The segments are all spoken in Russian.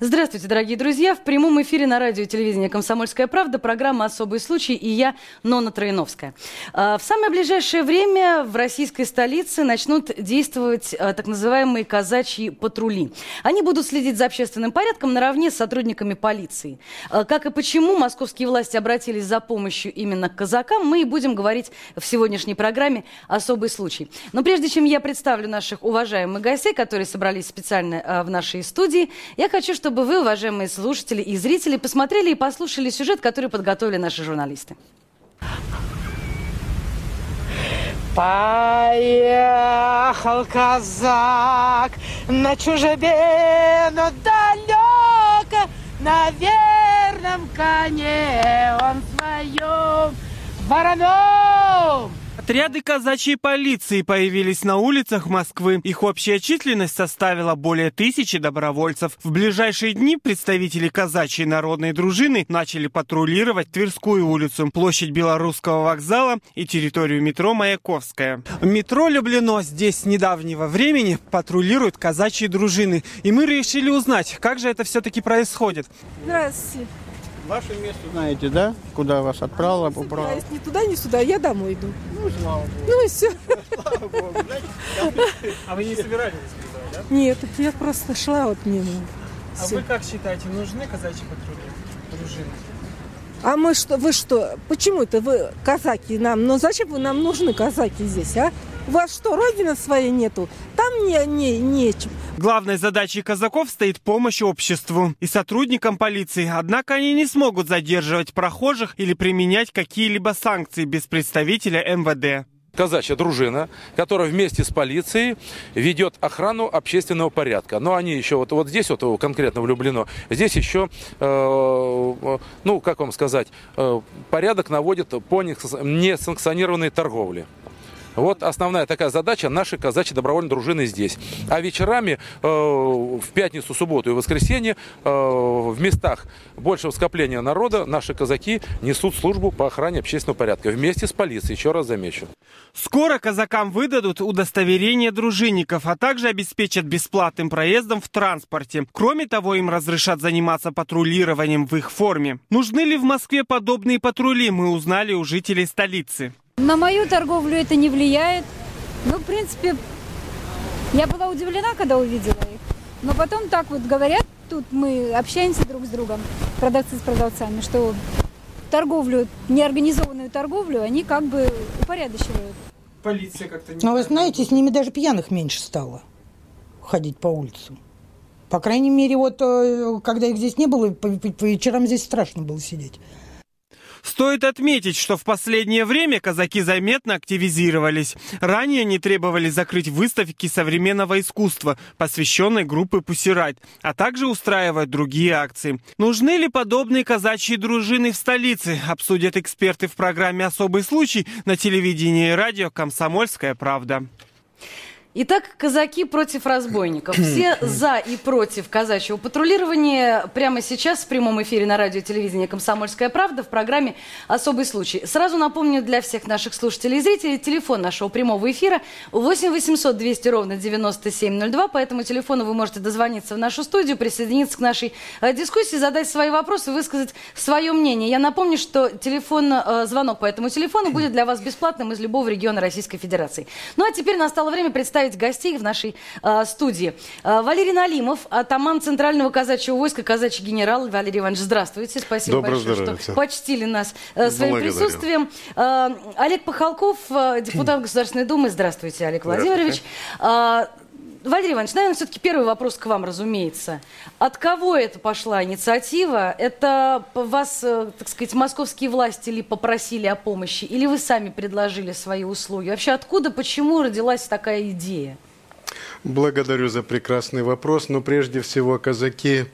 Здравствуйте, дорогие друзья. В прямом эфире на радио и телевидении «Комсомольская правда» программа «Особый случай» и я, Нона Троиновская. А, в самое ближайшее время в российской столице начнут действовать а, так называемые казачьи патрули. Они будут следить за общественным порядком наравне с сотрудниками полиции. А, как и почему московские власти обратились за помощью именно к казакам, мы и будем говорить в сегодняшней программе «Особый случай». Но прежде чем я представлю наших уважаемых гостей, которые собрались специально в нашей студии, я хочу, чтобы чтобы вы, уважаемые слушатели и зрители, посмотрели и послушали сюжет, который подготовили наши журналисты. Поехал казак на чужебину далеко, на верном коне он своем вороном Отряды казачьей полиции появились на улицах Москвы. Их общая численность составила более тысячи добровольцев. В ближайшие дни представители казачьей народной дружины начали патрулировать Тверскую улицу, площадь Белорусского вокзала и территорию метро Маяковская. Метро Люблено здесь с недавнего времени патрулируют казачьи дружины. И мы решили узнать, как же это все-таки происходит. Здравствуйте. Ваше место знаете, да? Куда вас отправила, убрала? Ни туда, ни сюда, я домой иду. Ну, слава богу. Ну и все. Слава богу. А вы не собирались да? Нет, я просто шла вот мимо. А вы как считаете, нужны казачьи патрули, дружины? А мы что, вы что, почему это вы казаки нам, ну зачем вы нам нужны казаки здесь, а? У вас что, родины своей нету? Там не, не, нечем. Главной задачей казаков стоит помощь обществу и сотрудникам полиции. Однако они не смогут задерживать прохожих или применять какие-либо санкции без представителя МВД казачья дружина, которая вместе с полицией ведет охрану общественного порядка. Но они еще вот, вот здесь вот конкретно влюблено, здесь еще, э, ну, как вам сказать, э, порядок наводит по несанкционированной торговле. Вот основная такая задача нашей казачьей добровольной дружины здесь. А вечерами э, в пятницу, субботу и воскресенье э, в местах большего скопления народа наши казаки несут службу по охране общественного порядка вместе с полицией, еще раз замечу. Скоро казакам выдадут удостоверение дружинников, а также обеспечат бесплатным проездом в транспорте. Кроме того, им разрешат заниматься патрулированием в их форме. Нужны ли в Москве подобные патрули, мы узнали у жителей столицы. На мою торговлю это не влияет. Ну, в принципе, я была удивлена, когда увидела их. Но потом так вот говорят, тут мы общаемся друг с другом, продавцы с продавцами, что торговлю, неорганизованную торговлю, они как бы упорядочивают. Полиция как-то не... Ну, вы знаете, с ними даже пьяных меньше стало ходить по улицам. По крайней мере, вот э, когда их здесь не было, по, по, по вечерам здесь страшно было сидеть. Стоит отметить, что в последнее время казаки заметно активизировались. Ранее они требовали закрыть выставки современного искусства, посвященной группе Пусирать, а также устраивать другие акции. Нужны ли подобные казачьи дружины в столице, обсудят эксперты в программе «Особый случай» на телевидении и радио «Комсомольская правда». Итак, казаки против разбойников. Все за и против казачьего патрулирования прямо сейчас в прямом эфире на радио и телевидении «Комсомольская правда» в программе «Особый случай». Сразу напомню для всех наших слушателей и зрителей телефон нашего прямого эфира 8 800 200 ровно 9702. По этому телефону вы можете дозвониться в нашу студию, присоединиться к нашей э, дискуссии, задать свои вопросы, высказать свое мнение. Я напомню, что телефон, э, звонок по этому телефону будет для вас бесплатным из любого региона Российской Федерации. Ну а теперь настало время представить представить гостей в нашей э, студии. Э, Валерий Налимов, атаман Центрального казачьего войска, казачий генерал. Валерий Иванович, здравствуйте. Спасибо Доброе большое, здоровья. что почтили нас э, своим Благодарю. присутствием. Э, Олег Пахалков, э, депутат Государственной Думы. Здравствуйте, Олег Владимирович. Э, Валерий Иванович, наверное, все-таки первый вопрос к вам, разумеется. От кого это пошла инициатива? Это вас, э, так сказать, московские власти ли попросили о помощи, или вы сами предложили свои услуги? Вообще, откуда, почему родилась такая идея? Благодарю за прекрасный вопрос. Но прежде всего казаки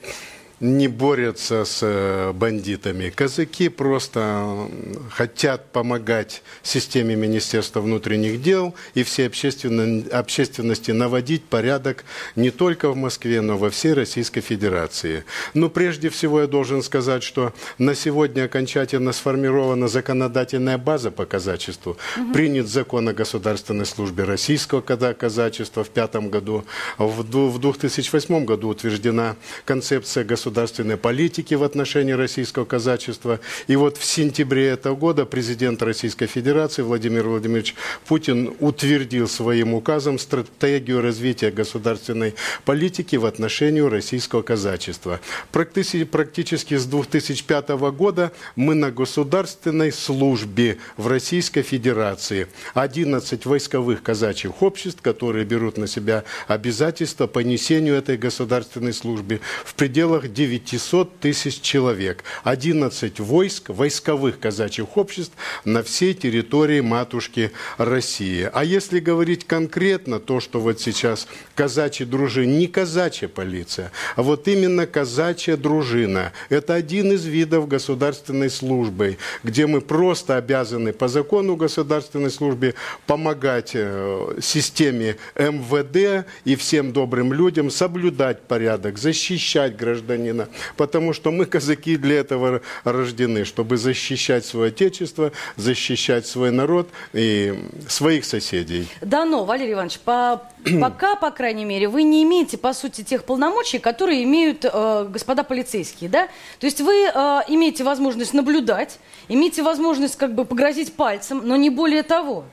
не борются с э, бандитами. Казаки просто хотят помогать системе Министерства внутренних дел и всей общественной, общественности наводить порядок не только в Москве, но во всей Российской Федерации. Но прежде всего я должен сказать, что на сегодня окончательно сформирована законодательная база по казачеству. Угу. Принят закон о государственной службе российского казачества в пятом году. В 2008 году утверждена концепция государственной государственной политики в отношении российского казачества. И вот в сентябре этого года президент Российской Федерации Владимир Владимирович Путин утвердил своим указом стратегию развития государственной политики в отношении российского казачества. Практически с 2005 года мы на государственной службе в Российской Федерации. 11 войсковых казачьих обществ, которые берут на себя обязательства по несению этой государственной службы в пределах 900 тысяч человек, 11 войск, войсковых казачьих обществ на всей территории матушки России. А если говорить конкретно, то, что вот сейчас казачьи дружины, не казачья полиция, а вот именно казачья дружина, это один из видов государственной службы, где мы просто обязаны по закону государственной службе помогать э, системе МВД и всем добрым людям соблюдать порядок, защищать гражданина Ленина, потому что мы, казаки, для этого рождены, чтобы защищать свое отечество, защищать свой народ и своих соседей. Да, но, Валерий Иванович, по, пока, по крайней мере, вы не имеете, по сути, тех полномочий, которые имеют э, господа полицейские, да? То есть вы э, имеете возможность наблюдать, имеете возможность как бы погрозить пальцем, но не более того.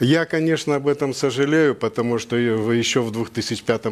Я, конечно, об этом сожалею, потому что еще в 2005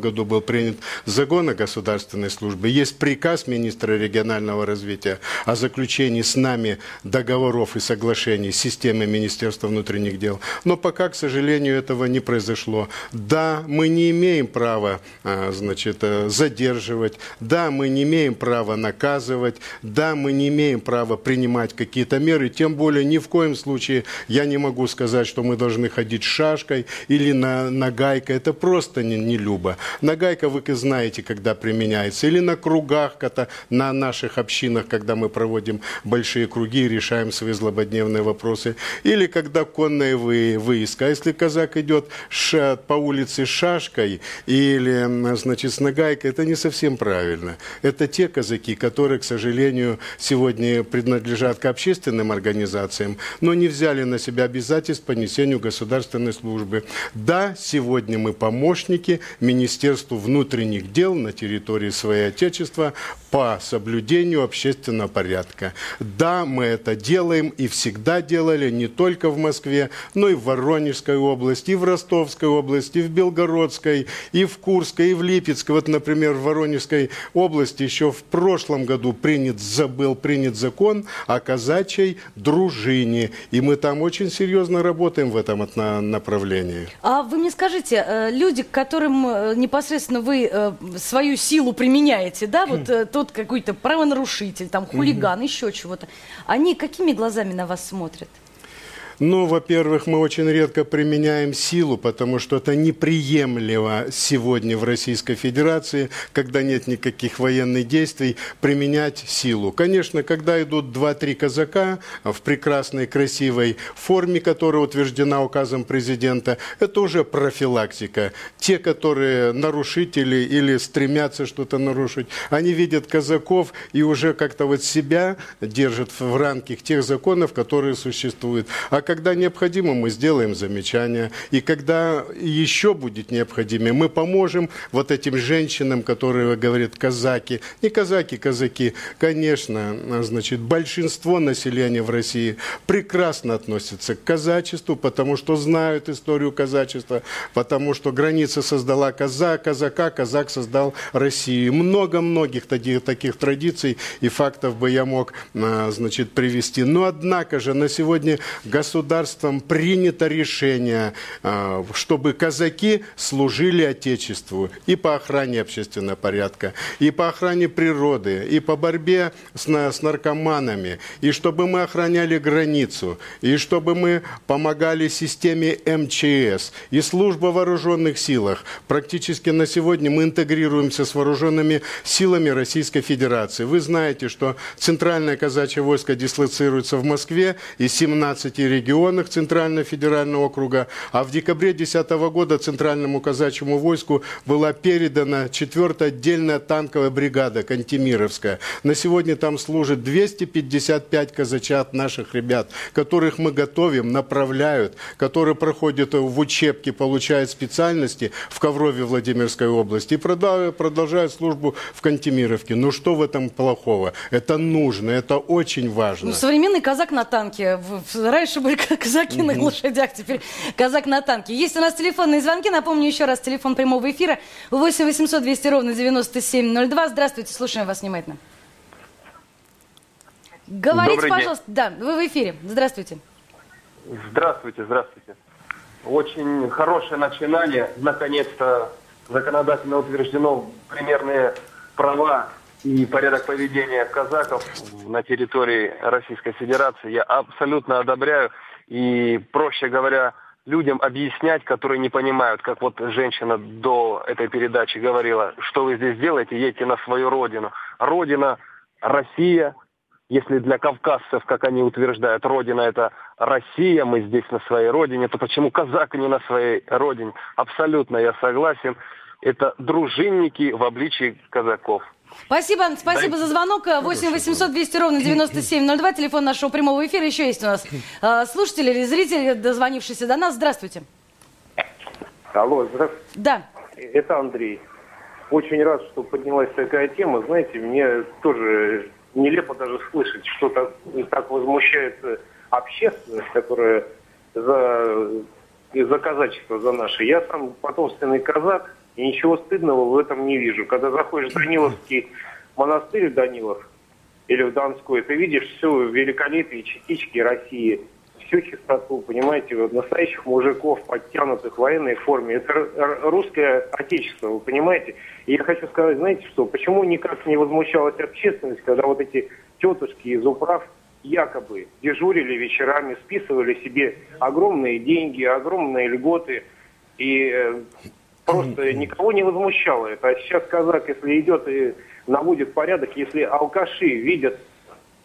году был принят закон о государственной службе. Есть приказ министра регионального развития о заключении с нами договоров и соглашений с системой Министерства внутренних дел. Но пока, к сожалению, этого не произошло. Да, мы не имеем права а, значит, э, задерживать. Да, мы не имеем права наказывать. Да, мы не имеем права принимать какие-то меры. Тем более, ни в коем случае я не могу сказать, что мы должны ходить шашкой или на, на гайкой. Это просто не, не любо. Нагайка, вы знаете, когда применяется. Или на кругах, когда, на наших общинах, когда мы проводим большие круги и решаем свои злободневные вопросы. Или когда конная вы, выиска. Если казак идет ша, по улице шашкой или, значит, с нагайкой, это не совсем правильно. Это те казаки, которые, к сожалению, сегодня принадлежат к общественным организациям, но не взяли на себя обязательств по несению государственной службы. Да, сегодня мы помощники Министерству внутренних дел на территории своего Отечества по соблюдению общественного порядка. Да, мы это делаем и всегда делали не только в Москве, но и в Воронежской области, и в Ростовской области, и в Белгородской, и в Курской, и в Липецкой. Вот, например, в Воронежской области еще в прошлом году принят, забыл принят закон о казачьей дружине. И мы там очень серьезно работаем в этом направлении. А вы мне скажите, э, люди, к которым э, непосредственно вы э, свою силу применяете, да, вот тот какой-то правонарушитель, там хулиган, еще чего-то, они какими глазами на вас смотрят? Ну, во-первых, мы очень редко применяем силу, потому что это неприемлемо сегодня в Российской Федерации, когда нет никаких военных действий, применять силу. Конечно, когда идут два-три казака в прекрасной, красивой форме, которая утверждена указом президента, это уже профилактика. Те, которые нарушители или стремятся что-то нарушить, они видят казаков и уже как-то вот себя держат в рамках тех законов, которые существуют. А когда необходимо, мы сделаем замечания. И когда еще будет необходимо, мы поможем вот этим женщинам, которые говорят казаки. Не казаки, казаки. Конечно, значит, большинство населения в России прекрасно относится к казачеству, потому что знают историю казачества, потому что граница создала казак, казака, казак создал Россию. Много многих таких, таких традиций и фактов бы я мог, а, значит, привести. Но однако же на сегодня государство государством принято решение, э, чтобы казаки служили Отечеству и по охране общественного порядка, и по охране природы, и по борьбе с, наркоманами, и чтобы мы охраняли границу, и чтобы мы помогали системе МЧС, и служба вооруженных силах. Практически на сегодня мы интегрируемся с вооруженными силами Российской Федерации. Вы знаете, что Центральное казачье войско дислоцируется в Москве и 17 регионах Центрального федерального округа, а в декабре 2010 года Центральному казачьему войску была передана 4-я отдельная танковая бригада Кантемировская. На сегодня там служит 255 казачат наших ребят, которых мы готовим, направляют, которые проходят в учебке, получают специальности в Коврове Владимирской области и продолжают службу в Кантемировке. Ну что в этом плохого? Это нужно, это очень важно. Ну, современный казак на танке. Раньше были казаки на лошадях, теперь казак на танке. Есть у нас телефонные звонки. Напомню еще раз, телефон прямого эфира 8 800 200 ровно 9702. Здравствуйте, слушаем вас внимательно. Говорите, Добрый пожалуйста. День. Да, вы в эфире. Здравствуйте. Здравствуйте, здравствуйте. Очень хорошее начинание. Наконец-то законодательно утверждено примерные права и порядок поведения казаков на территории Российской Федерации. Я абсолютно одобряю. И, проще говоря, людям объяснять, которые не понимают, как вот женщина до этой передачи говорила, что вы здесь делаете, едьте на свою родину. Родина Россия, если для кавказцев, как они утверждают, родина это Россия, мы здесь на своей родине, то почему казак не на своей родине? Абсолютно я согласен. Это дружинники в обличии казаков. Спасибо, спасибо Дай... за звонок. 8 800 200 ровно 9702, телефон нашего прямого эфира. Еще есть у нас э, слушатели или зрители, дозвонившиеся до нас. Здравствуйте. Алло, здравствуйте. Да. Это Андрей. Очень рад, что поднялась такая тема. Знаете, мне тоже нелепо даже слышать, что так, так возмущает общественность, которая за, за казачество за наше. Я сам потомственный казак, и ничего стыдного в этом не вижу. Когда заходишь в Даниловский монастырь Данилов или в Донской, ты видишь все великолепие частички России, всю чистоту, понимаете, вот настоящих мужиков, подтянутых в военной форме. Это русское отечество, вы понимаете? И я хочу сказать, знаете что, почему никак не возмущалась общественность, когда вот эти тетушки из управ якобы дежурили вечерами, списывали себе огромные деньги, огромные льготы, и э, просто никого не возмущало это. А сейчас казак, если идет и наводит порядок, если алкаши видят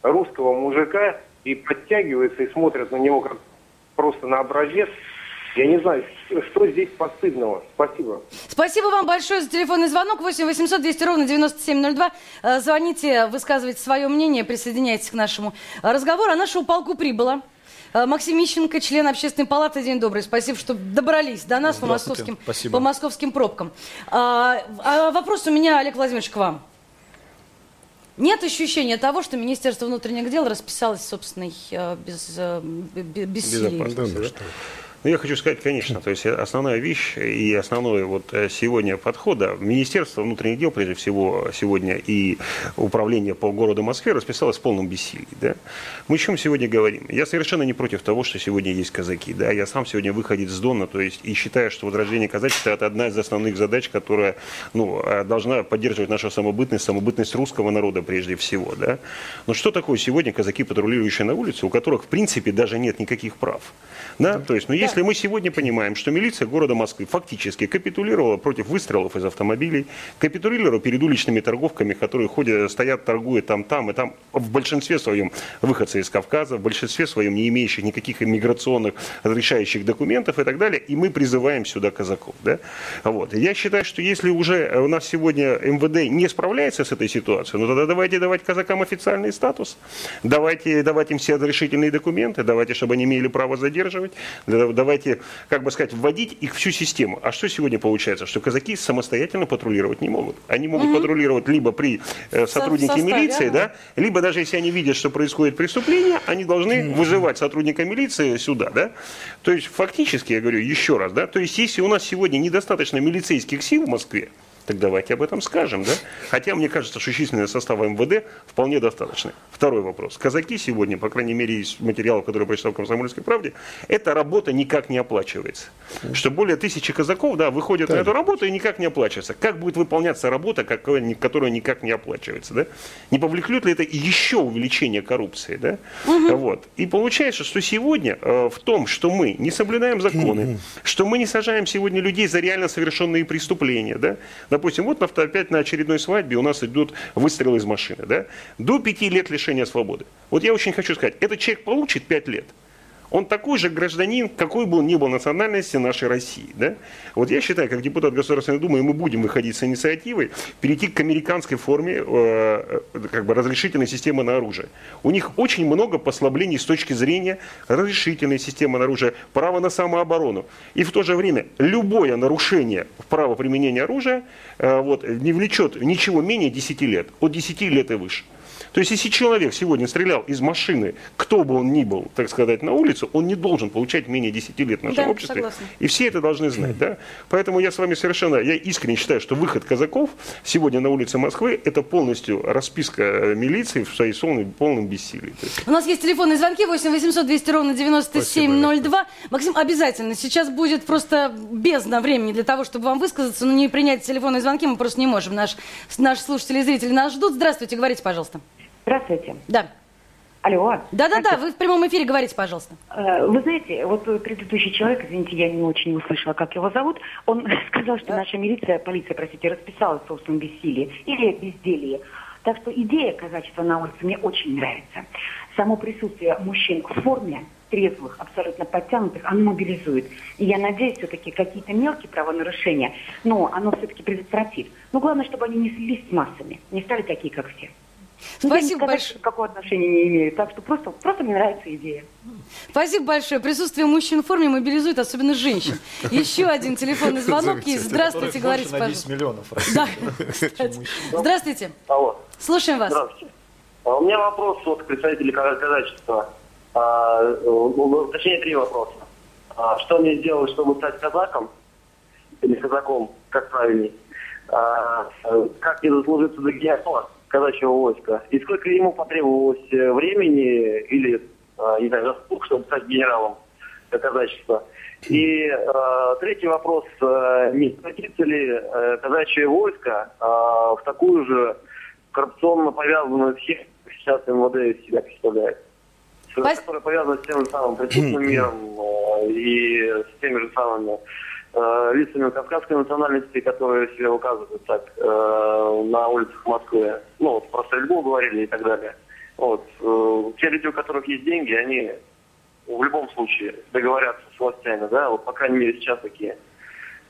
русского мужика и подтягиваются и смотрят на него как просто на образец, я не знаю, что здесь постыдного. Спасибо. Спасибо вам большое за телефонный звонок. 8 800 200 ровно 9702. Э, звоните, высказывайте свое мнение, присоединяйтесь к нашему разговору. А нашему полку прибыло. Э, Максим Мищенко, член общественной палаты. День добрый. Спасибо, что добрались до нас по московским, по московским пробкам. А, а вопрос у меня, Олег Владимирович, к вам. Нет ощущения того, что Министерство внутренних дел расписалось собственной э, без, э, без, бессилии? Ну, я хочу сказать, конечно, то есть основная вещь и основной вот э, сегодня подхода Министерство внутренних дел, прежде всего, сегодня и управление по городу Москве расписалось в полном бессилии. Да? Мы о чем сегодня говорим? Я совершенно не против того, что сегодня есть казаки. Да? Я сам сегодня выходит с Дона, то есть и считаю, что возрождение казачества – это одна из основных задач, которая ну, э, должна поддерживать нашу самобытность, самобытность русского народа прежде всего. Да? Но что такое сегодня казаки, патрулирующие на улице, у которых, в принципе, даже нет никаких прав? Да? То есть, ну, если мы сегодня понимаем, что милиция города Москвы фактически капитулировала против выстрелов из автомобилей, капитулировала перед уличными торговками, которые ходят, стоят, торгуют там, там и там, в большинстве своем выходцы из Кавказа, в большинстве своем не имеющих никаких иммиграционных разрешающих документов и так далее, и мы призываем сюда казаков. Да? Вот. я считаю, что если уже у нас сегодня МВД не справляется с этой ситуацией, ну тогда давайте давать казакам официальный статус, давайте давать им все разрешительные документы, давайте, чтобы они имели право задерживать, задействовать, давайте, как бы сказать, вводить их всю систему. А что сегодня получается? Что казаки самостоятельно патрулировать не могут. Они могут угу. патрулировать либо при э, сотруднике составе, милиции, да? да, либо даже если они видят, что происходит преступление, они должны угу. вызывать сотрудника милиции сюда, да. То есть фактически, я говорю еще раз, да, то есть если у нас сегодня недостаточно милицейских сил в Москве, Так давайте об этом скажем, да? Хотя мне кажется, что численный состав МВД вполне достаточный. Второй вопрос. Казаки сегодня, по крайней мере, из материалов, которые я прочитал в «Комсомольской правде», эта работа никак не оплачивается. Что более тысячи казаков, да, выходят на эту работу и никак не оплачивается. Как будет выполняться работа, которая никак не оплачивается, да? Не повлеклет ли это еще увеличение коррупции, да? Вот. И получается, что сегодня э, в том, что мы не соблюдаем законы, что мы не сажаем сегодня людей за реально совершенные преступления, да? Допустим, вот опять на очередной свадьбе у нас идут выстрелы из машины, да? До пяти лет лишения свободы. Вот я очень хочу сказать, этот человек получит пять лет. Он такой же гражданин, какой бы он ни был национальности нашей России. Да? Вот я считаю, как депутат Государственной Думы, мы будем выходить с инициативой, перейти к американской форме э, э, как бы разрешительной системы на оружие. У них очень много послаблений с точки зрения разрешительной системы на оружие, права на самооборону. И в то же время любое нарушение права применения оружия э, вот, не влечет ничего менее 10 лет, от 10 лет и выше. То есть, если человек сегодня стрелял из машины, кто бы он ни был, так сказать, на улицу, он не должен получать менее 10 лет в нашем Да, обществе. согласна. И все это должны знать. Да? Поэтому я с вами совершенно, я искренне считаю, что выход казаков сегодня на улице Москвы, это полностью расписка э, милиции в своей полном, полном бессилии. У нас есть телефонные звонки 8 800 200 ровно 9702. Максим, обязательно. Сейчас будет просто бездна времени для того, чтобы вам высказаться, но не принять телефонные звонки мы просто не можем. Наш, наши слушатели и зрители нас ждут. Здравствуйте, говорите, пожалуйста. Здравствуйте. Да. Алло. Да-да-да, вы в прямом эфире говорите, пожалуйста. Э, Вы знаете, вот предыдущий человек, извините, я не очень услышала, как его зовут, он сказал, что наша милиция, полиция, простите, расписалась в собственном бессилии или безделии. Так что идея казачества на улице мне очень нравится. Само присутствие мужчин в форме, трезвых, абсолютно подтянутых, оно мобилизует. И я надеюсь, все-таки какие-то мелкие правонарушения, но оно все-таки предотвратит. Но главное, чтобы они не слились с массами, не стали такие, как все. Ну, я Спасибо большое. Какого отношения не имею. Так что просто, просто мне нравится идея. Спасибо большое. Присутствие мужчин в форме мобилизует, особенно женщин. Еще один телефонный звонок есть. Здравствуйте, говорите, на 10 пожалуйста. миллионов. Да. Здравствуйте. Алло. Слушаем вас. Здравствуйте. А У меня вопрос от представителей каза- казачества. А, э, точнее, три вопроса. А, Что мне сделать, чтобы стать казаком? Или казаком, как правильней? А, э, Как не заслужиться до генерала казачьего войска? И сколько ему потребовалось э, времени или, а, не знаю, заслуг, чтобы стать генералом казачества? И э, третий вопрос. Э, не превратится ли э, казачье войско э, в такую же коррупционно повязанную схему, как сейчас МВД из себя представляет? Которая повязана с тем же самым преступным миром э, и с теми же самыми э, лицами кавказской национальности, которые себя указывают так э, на улицах Москвы. Ну, вот про стрельбу говорили и так далее. Вот. э, те люди, у которых есть деньги, они в любом случае договорятся с властями, да, вот по крайней мере сейчас такие.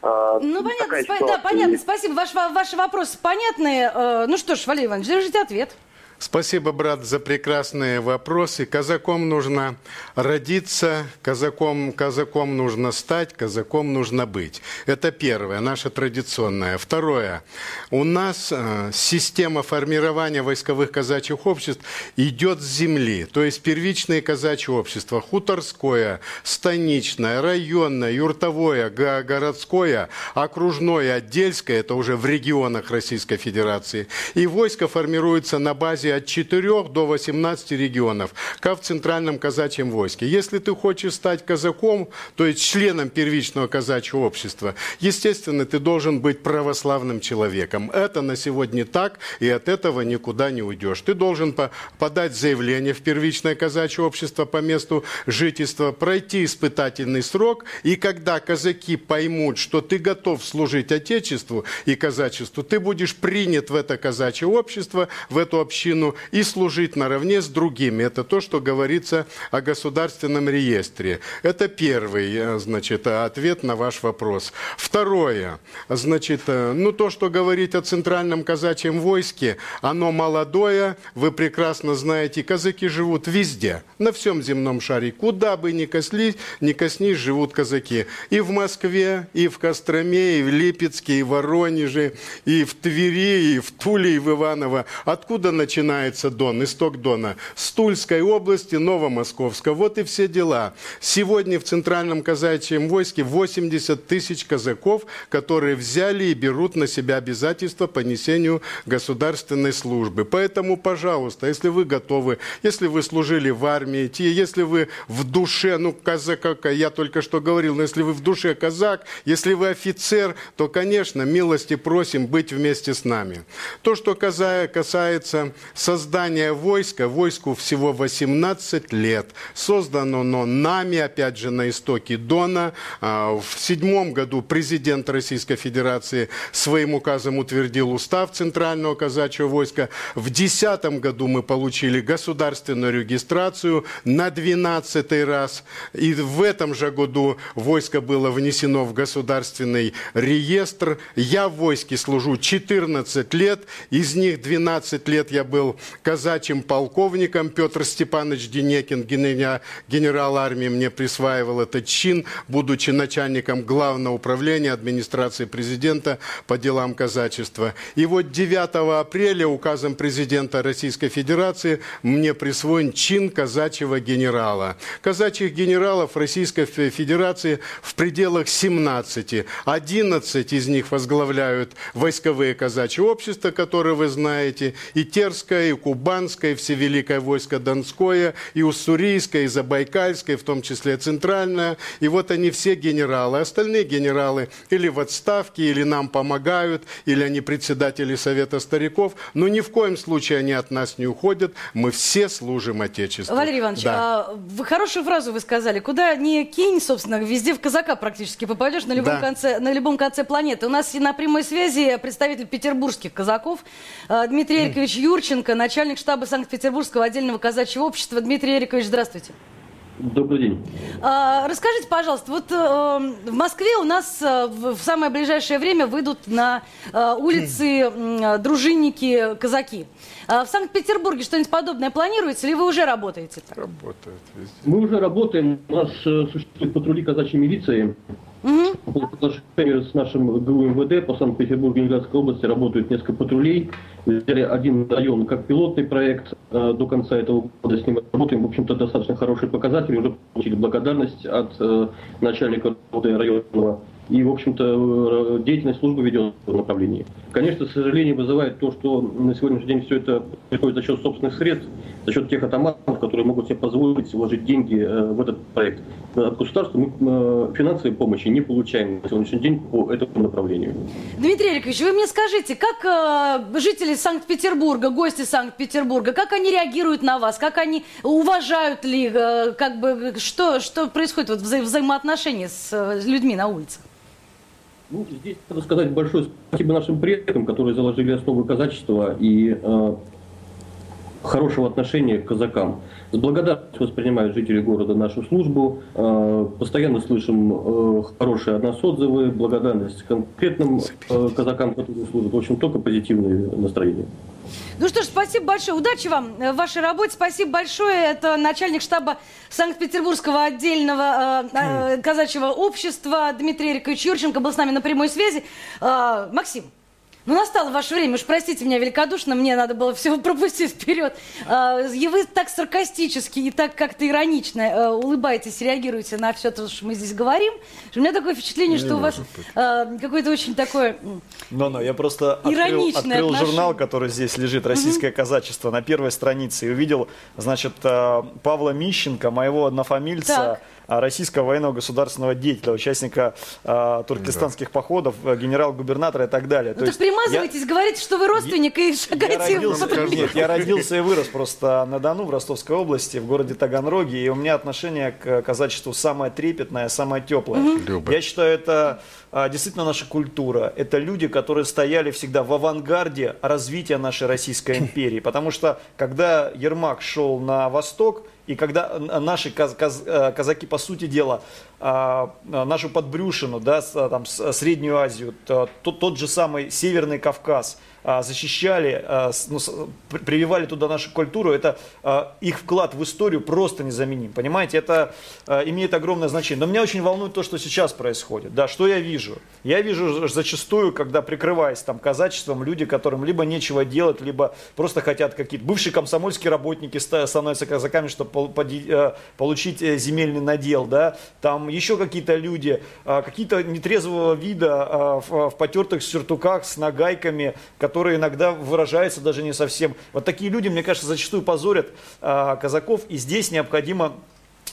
Ну, понятно, такая да, понятно. Спасибо. Ваш, ваши вопросы понятные. Э, Ну что ж, Валерий Иванович, держите ответ. Спасибо, брат, за прекрасные вопросы. Казаком нужно родиться, казаком, казаком нужно стать, казаком нужно быть. Это первое, наше традиционное. Второе. У нас э, система формирования войсковых казачьих обществ идет с земли. То есть первичные казачьи общества, хуторское, станичное, районное, юртовое, го- городское, окружное, отдельское, это уже в регионах Российской Федерации. И войско формируется на базе от 4 до 18 регионов, как в Центральном казачьем войске. Если ты хочешь стать казаком, то есть членом первичного казачьего общества, естественно, ты должен быть православным человеком. Это на сегодня так, и от этого никуда не уйдешь. Ты должен по- подать заявление в первичное казачье общество по месту жительства, пройти испытательный срок, и когда казаки поймут, что ты готов служить Отечеству и казачеству, ты будешь принят в это казачье общество, в эту общину и служить наравне с другими. Это то, что говорится о государственном реестре. Это первый, э, значит, ответ на ваш вопрос. Второе, значит, э, ну то, что говорить о Центральном казачьем войске, оно молодое, вы прекрасно знаете, казаки живут везде, на всем земном шаре. Куда бы ни кослись, ни коснись, живут казаки. И в Москве, и в Костроме, и в Липецке, и в Воронеже, и в Твери, и в Туле, и в Иваново. Откуда начинается начинается Дон, исток Дона? С Тульской области, Новомосковска. Вот и все дела. Сегодня в Центральном казачьем войске 80 тысяч казаков, которые взяли и берут на себя обязательства по несению государственной службы. Поэтому, пожалуйста, если вы готовы, если вы служили в армии, если вы в душе, ну, казака, я только что говорил, но если вы в душе казак, если вы офицер, то, конечно, милости просим быть вместе с нами. То, что касается создания войска, войску всего 18 лет. Создано оно нами, опять же, на истоке Дона. А, в седьмом году президент Российской Федерации своим указом утвердил устав Центрального казачьего войска. В десятом году мы получили государственную регистрацию на 12 раз. И в этом же году войско было внесено в государственный реестр. Я в войске служу 14 лет, из них 12 лет я был казачьим полковником. Петр Степанович Денекин, генерал армии, мне присваивал этот чин, будучи начальником главного управления администрации президента по делам казачества. И вот 9 апреля указом президента Российской Федерации мне присвоен чин казачьего генерала. Казачьих генералов Российской Федерации в пределах 17. 11 из них возглавляют войсковые казачьи общества, которые вы знаете, и Терское, и Кубанское, и Всевеликое войско Донское, и Уссурийское, и Забайкальское, в том числе Центральное. И вот они все генералы. Остальные генералы или в отставке, или нам помогают, или они председатели Совета стариков. Но ни в коем случае они от нас не уходят. Мы все служим Отечеству. Валерий Иванович, да. а, вы хорошую фразу вы сказали. Куда не кинь, собственно, везде в казака практически попадешь на любом, Да. конце, на любом конце планеты. У нас на прямой связи представитель петербургских казаков а, Дмитрий Эрикович Юрченко, начальник штаба Санкт-Петербургского отдельного казачьего общества. Дмитрий Эрикович, здравствуйте. Добрый день. А, Расскажите, пожалуйста, вот э, в Москве у нас э, в самое ближайшее время выйдут на э, улицы дружинники казаки. А В Санкт-Петербурге что-нибудь подобное планируется или вы уже работаете? там? Работают везде. Мы уже работаем. У нас э, существуют патрули казачьей милиции. По соглашению с нашим ГУ МВД по Санкт-Петербургу и Ленинградской области работают несколько патрулей. Взяли один район как пилотный проект. э, До конца этого года с ним работаем. В общем-то, достаточно хорошие показатели. Уже получили благодарность от э, начальника МВД районного. И, в общем-то, э, деятельность службы ведет в направлении. Конечно, к сожалению, вызывает то, что на сегодняшний день все это приходит за счет собственных средств, за счет тех атаманов, которые могут себе позволить вложить деньги э, в этот проект. От государства мы э, финансовой помощи не получаем на сегодняшний день по этому направлению. Дмитрий Эрикович, вы мне скажите, как э, жители Санкт-Петербурга, гости Санкт-Петербурга, как они реагируют на вас, как они уважают ли, э, как бы, что, что происходит вот вза- взаимоотношения с э, людьми на улицах? Ну, здесь надо сказать большое спасибо нашим предкам, которые заложили основы казачества и э, хорошего отношения к казакам. С благодарностью воспринимают жители города нашу службу. Э, постоянно слышим э, хорошие от нас отзывы, благодарность конкретным э, казакам, которые служат. В общем, только позитивные настроения. Ну что ж, спасибо большое. Удачи вам э, в вашей работе. Спасибо большое. Это начальник штаба Санкт-Петербургского отдельного э, э, казачьего общества Дмитрий Эрикович Юрченко был с нами на прямой связи. Э, Максим, ну настало ваше время, уж простите меня великодушно, мне надо было все пропустить вперед. Э, И вы так саркастически и так как-то иронично э, улыбаетесь, реагируете на все то, что мы здесь говорим. У меня такое впечатление, что у вас э, какое-то очень такое... Но-но, я просто открыл, открыл журнал, который здесь лежит, «Российское казачество», на первой странице, и увидел, значит, э, Павла Мищенко, моего однофамильца, Так. А, российского военного государственного деятеля, участника э, туркестанских походов, э, генерал-губернатора и так далее. Ну так примазывайтесь, говорите, что вы родственник и Я шагаете в родился, патруль. нет, я родился и вырос просто на Дону, в Ростовской области, в городе Таганроге, и у меня отношение к казачеству самое трепетное, самое теплое. Люба. Я считаю, это а, действительно наша культура. Это люди, которые стояли всегда в авангарде развития нашей Российской империи. Потому что, когда Ермак шел на восток, и когда н- наши каз- каз- э, казаки, по сути дела, а, а, нашу подбрюшину, да, а, там, Среднюю Азию, то- тот, тот же самый Северный Кавказ, а, защищали, а, ну, прививали туда нашу культуру, это а, их вклад в историю просто незаменим. Понимаете, это а, имеет огромное значение. Но меня очень волнует то, что сейчас происходит. Да, что я вижу? Я вижу зачастую, когда прикрываясь там казачеством, люди, которым либо нечего делать, либо просто хотят какие-то бывшие комсомольские работники ста- становятся казаками, чтобы э, получить э, земельный надел, да, там еще какие-то люди, а, какие-то нетрезвого вида а, в потертых сюртуках с нагайками, которые иногда выражаются даже не совсем. Вот такие люди, мне кажется, зачастую позорят а, казаков, и здесь необходимо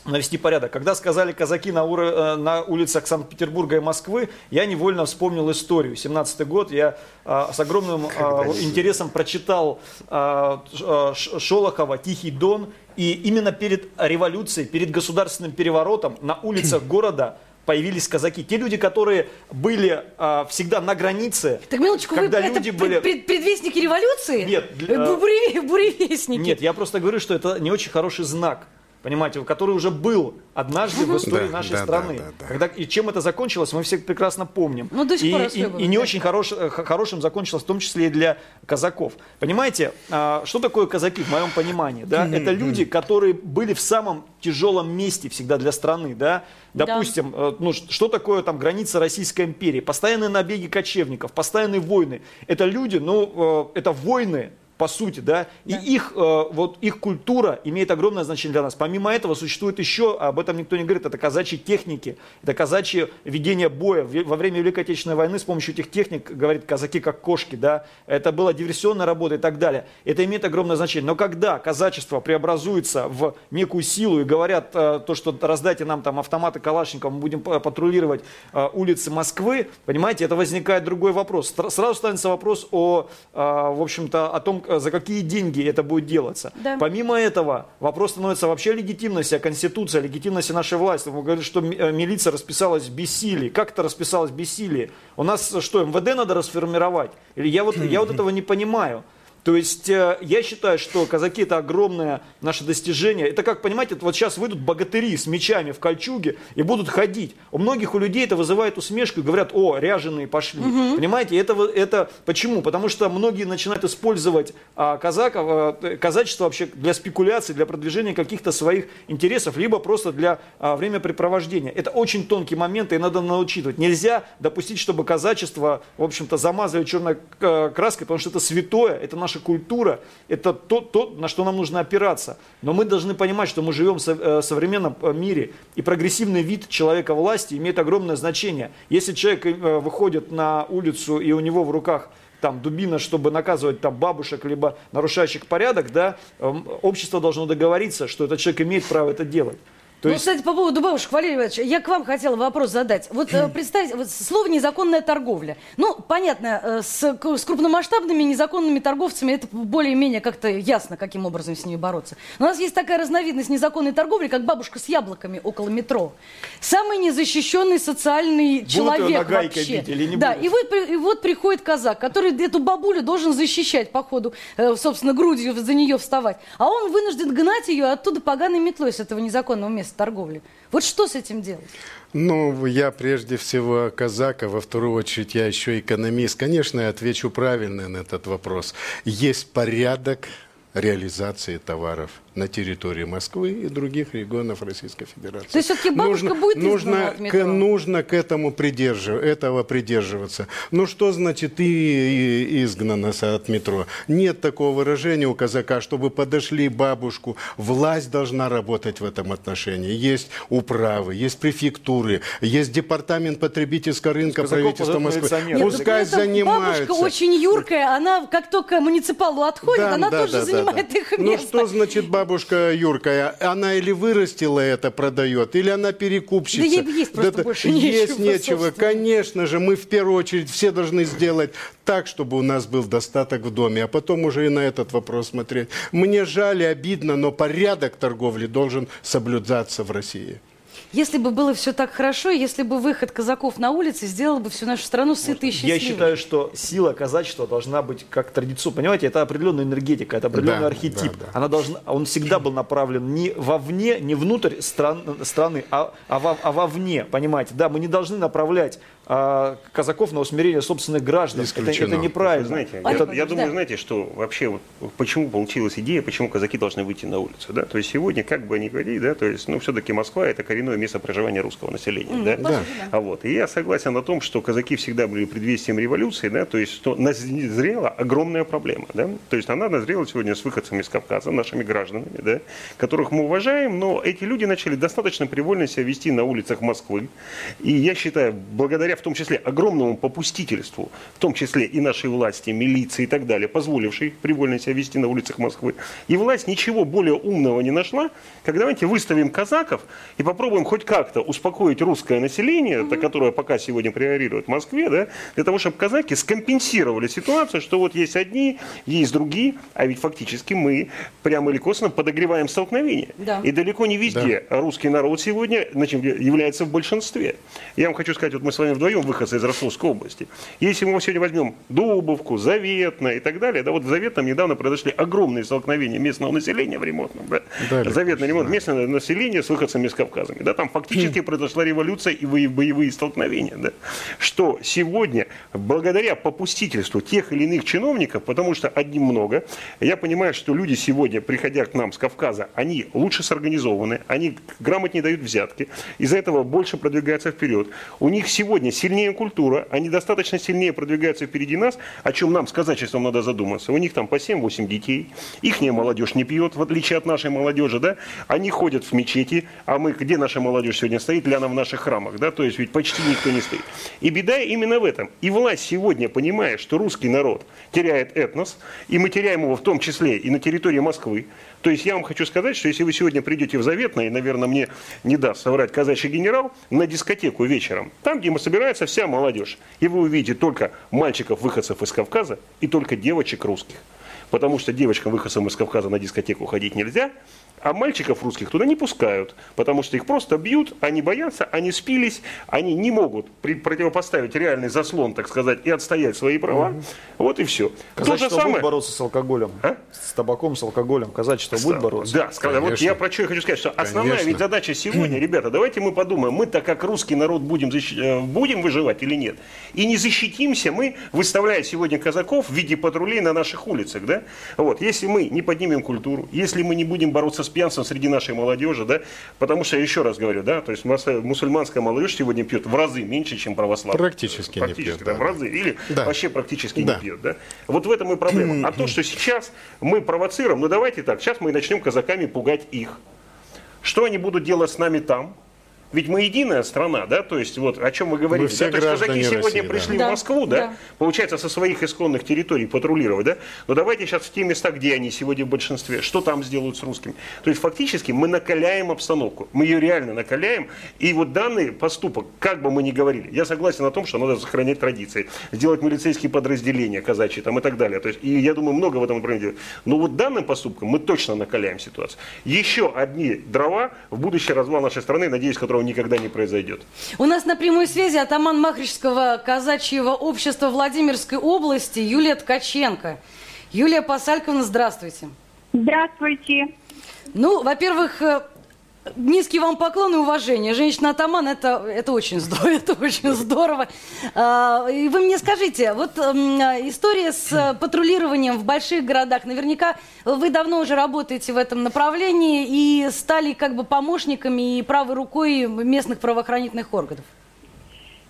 навести порядок. Когда сказали казаки на, ура- э, на улицах Санкт-Петербурга и Москвы, я невольно вспомнил историю. 17 год я а, с огромным а, интересом прочитал а, а, Шолохова «Тихий дон». И именно перед революцией, перед государственным переворотом на улицах города появились казаки. Те люди, которые были а, всегда на границе, Так, минуточку, когда вы люди это были... пред- пред- предвестники революции? Нет, Э, для- буре- буревестники. Нет, я просто говорю, что это не очень хороший знак. Понимаете, который уже был однажды в истории Да, нашей да, страны. да, да, Когда, и чем это закончилось, мы все прекрасно помним. Ну, до сих и, пор и- и не да. очень хорош- э, хорошим закончилось, в том числе и для казаков. Понимаете, а, что такое казаки, в моем понимании? Да? Это люди, которые были в самом тяжелом месте всегда для страны. Да? Да. Допустим, э, ну, что такое там граница Российской империи? Постоянные набеги кочевников, постоянные войны. Это люди, ну, э, это войны, по сути, да, и их, э, вот их культура имеет огромное значение для нас. Помимо этого существует еще, об этом никто не говорит, это казачьи техники, это казачье ведение боя. Во время Великой Отечественной войны с помощью этих техник, говорит, казаки как кошки, да, это была диверсионная работа и так далее. Это имеет огромное значение. Но когда казачество преобразуется в некую силу и говорят э, то, что раздайте нам там автоматы Калашникова, мы будем патрулировать э, улицы Москвы, понимаете, это возникает другой вопрос. Сразу станется вопрос о, э, в общем-то, о том, за какие деньги это будет делаться. Да. Помимо этого, вопрос становится вообще легитимности, о конституции, о легитимности нашей власти. Вы говорите, что э, милиция расписалась в бессилии. Как это расписалась в бессилии? У нас э, что, МВД надо расформировать? Или я вот, я вот этого не понимаю. То есть э, я считаю, что казаки это огромное наше достижение. Это как, понимаете, вот сейчас выйдут богатыри с мечами в кольчуге и будут ходить. У многих у людей это вызывает усмешку и говорят, о, ряженые пошли. Мгм. Понимаете, это, это почему? Потому что многие начинают использовать а, казаков, а, э, казачество вообще для спекуляций, для продвижения каких-то своих интересов, либо просто для а, времяпрепровождения. Это очень тонкий момент, и надо научитывать. Нельзя допустить, чтобы казачество, в общем-то, замазали черной э, краской, потому что это святое, это наша культура, это то, то, на что нам нужно опираться. Но мы должны понимать, что мы живем в э, современном э, мире, и прогрессивный вид человека власти имеет огромное значение. Если человек э, выходит на улицу, и у него в руках там дубина, чтобы наказывать там бабушек, либо нарушающих порядок, да, общество должно договориться, что этот человек имеет право это делать. То ну, есть- кстати, по поводу бабушек, Валерий Иванович, я к вам хотела вопрос задать. Вот э, представьте, вот слово незаконная торговля. Ну, понятно, э, с, с крупномасштабными незаконными торговцами это более-менее как-то ясно, каким образом с ними бороться. Но у нас есть такая разновидность незаконной торговли, как бабушка с яблоками около метро. Самый незащищенный социальный Будут человек вообще. бить или не да, будут? и вот, и вот приходит казак, который эту бабулю должен защищать, по ходу, э, собственно, грудью за нее вставать. А он вынужден гнать ее оттуда поганой метлой с этого незаконного места торговли. Вот что с этим делать? Ну, я прежде всего казак, а во вторую очередь я еще экономист. Конечно, я отвечу правильно на этот вопрос. Есть порядок реализации товаров на территории Москвы и других регионов Российской Федерации. То есть все-таки бабушка будет нужно, от метро? к, нужно к этому придержив, этого придерживаться. Ну что значит и, и изгнана с- от метро? Нет такого выражения у казака, чтобы подошли бабушку. Власть должна работать в этом отношении. Есть управы, есть префектуры, есть департамент потребительского рынка казаков правительства Москвы. Нет, Пускай занимаются. Бабушка очень юркая, она как только муниципалу отходит, Да, она да, тоже да, да, занимает да. их Ну место. что значит бабушка Юркая? Она или вырастила это, продает, или она перекупщица. Да ей есть просто это- больше Есть нечего, нечего. собственно. Конечно же, мы в первую очередь все должны сделать так, чтобы у нас был достаток в доме, а потом уже и на этот вопрос смотреть. Мне жаль и обидно, но порядок торговли должен соблюдаться в России. Если бы было все так хорошо, если бы выход казаков на улицы сделал бы всю нашу страну сытой и счастливой. Я считаю, что сила казачества должна быть как традиционная. Понимаете, это определенная энергетика, это определенный Да, архетип. да, да. Она должна, он всегда был направлен не вовне, не внутрь стран- страны, а, а, во- а вовне. Понимаете, да, мы не должны направлять а, казаков на усмирение собственных граждан. Это, это неправильно. Знаете, это, я, я думаю, знаете, что вообще вот почему получилась идея, почему казаки должны выйти на улицу, да? То есть сегодня, как бы ни говорили, да, то есть, ну, все-таки Москва это коренное место проживания русского населения, mm, да? да. А вот, и я согласен на том, что казаки всегда были предвестием революции, да, то есть, что назрела огромная проблема, да? То есть она назрела сегодня с выходцами из Кавказа, нашими гражданами, да, которых мы уважаем, но эти люди начали достаточно привольно себя вести на улицах Москвы, и я считаю, благодаря благодаря в том числе огромному попустительству, в том числе и нашей власти, милиции и так далее, позволившей привольно себя вести на улицах Москвы. И власть ничего более умного не нашла, как давайте выставим казаков и попробуем хоть как-то успокоить русское население, mm-hmm. которое пока сегодня превалирует в Москве, да, для того, чтобы казаки скомпенсировали ситуацию, что вот есть одни, есть другие, а ведь фактически мы прямо или косвенно подогреваем столкновение. Да. И далеко не везде да. русский народ сегодня значит, является в большинстве. Я вам хочу сказать, вот мы с вами вдвоем выходцы из Ростовской области. Если мы сегодня возьмем Дубовку, Заветное и так далее, да, вот в Заветном недавно произошли огромные столкновения местного населения в ремонтном, да, да Заветный ремонт, да. местное население с выходцами из Кавказами, да, там фактически произошла революция и боевые столкновения, да, что сегодня, благодаря попустительству тех или иных чиновников, потому что одним много, я понимаю, что люди сегодня, приходя к нам с Кавказа, они лучше сорганизованы, они грамотнее дают взятки, из-за этого больше продвигаются вперед. У них сегодня сильнее культура, они достаточно сильнее продвигаются впереди нас, о чем нам с казачеством надо задуматься. У них там по 7-8 детей, их молодежь не пьет, в отличие от нашей молодежи, да, они ходят в мечети, а мы, где наша молодежь сегодня стоит, ляна в наших храмах, да, то есть ведь почти никто не стоит. И беда именно в этом. И власть сегодня, понимая, что русский народ теряет этнос, и мы теряем его в том числе и на территории Москвы, то есть я вам хочу сказать, что если вы сегодня придете в Заветное, и, наверное, мне не даст соврать казачий генерал, на дискотеку вечером, там, где мы собирается вся молодежь, и вы увидите только мальчиков-выходцев из Кавказа и только девочек русских. Потому что девочкам-выходцам из Кавказа на дискотеку ходить нельзя, а мальчиков русских туда не пускают, потому что их просто бьют, они боятся, они спились, они не могут при, противопоставить реальный заслон, так сказать, и отстоять свои права. Угу. Вот и все. Казачество То же самое... будет бороться с алкоголем, а? с табаком, с алкоголем. Казачество будет бороться. Да, Конечно. вот я про что я хочу сказать, что основная Конечно. ведь задача сегодня, ребята, давайте мы подумаем, мы-то как русский народ будем, защ... Э, будем выживать или нет. И не защитимся мы, выставляя сегодня казаков в виде патрулей на наших улицах. Да? Вот. Если мы не поднимем культуру, если мы не будем бороться с пьянством среди нашей молодежи, да, потому что, я еще раз говорю, да, то есть мусульманская молодежь сегодня пьет в разы меньше, чем православная. Практически, практически не пьет. Да, да. В разы, или да. вообще практически да. не пьет, да. Вот в этом и проблема. А то, что сейчас мы провоцируем, ну давайте так, сейчас мы начнем казаками пугать их. Что они будут делать с нами там? Ведь мы единая страна, да, то есть вот о чем вы говорите. Мы все да? То есть казаки сегодня России, пришли да. в Москву, да, да, получается, со своих исконных территорий патрулировать, да, но давайте сейчас в те места, где они сегодня в большинстве, что там сделают с русскими. То есть фактически мы накаляем обстановку, мы ее реально накаляем, и вот данный поступок, как бы мы ни говорили, я согласен о том, что надо сохранять традиции, сделать милицейские подразделения казачьи там и так далее, то есть, и я думаю, много в этом направлении. Но вот данным поступком мы точно накаляем ситуацию. Еще одни дрова в будущий развал нашей страны, надеюсь, которого никогда не произойдет. У нас на прямой связи атаман Махричского казачьего общества Владимирской области Юлия Ткаченко. Юлия Пасальковна, здравствуйте. Здравствуйте. Ну, во-первых, э, Низкий вам поклон и уважение. Женщина-атаман это, это очень здорово. Это очень здорово. А, и вы мне скажите, вот история с патрулированием в больших городах. Наверняка вы давно уже работаете в этом направлении и стали как бы помощниками и правой рукой местных правоохранительных органов.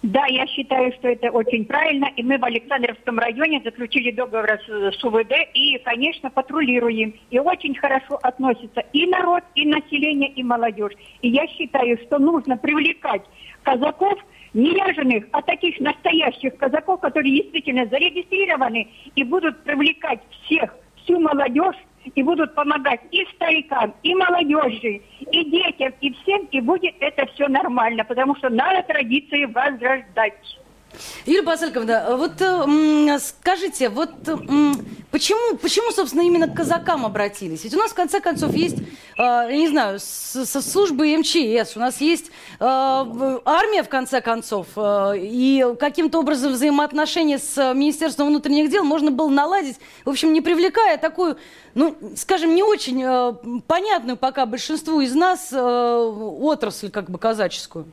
Да, я считаю, что это очень правильно. И мы в Александровском районе заключили договор с, с УВД и, конечно, патрулируем. И очень хорошо относится и народ, и население, и молодежь. И я считаю, что нужно привлекать казаков, не ряженых, а таких настоящих казаков, которые действительно зарегистрированы и будут привлекать всех, всю молодежь и будут помогать и старикам, и молодежи, и детям, и всем, и будет это все нормально, потому что надо традиции возрождать. Юлия Басальковна, вот э, скажите, вот э, почему, почему, собственно, именно к казакам обратились? Ведь у нас, в конце концов, есть, э, я не знаю, со службы МЧС, у нас есть армия, в конце концов, и каким-то образом взаимоотношения с Министерством внутренних дел можно было наладить, в общем, не привлекая такую, ну, скажем, не очень понятную пока большинству из нас отрасль, как бы, казаческую.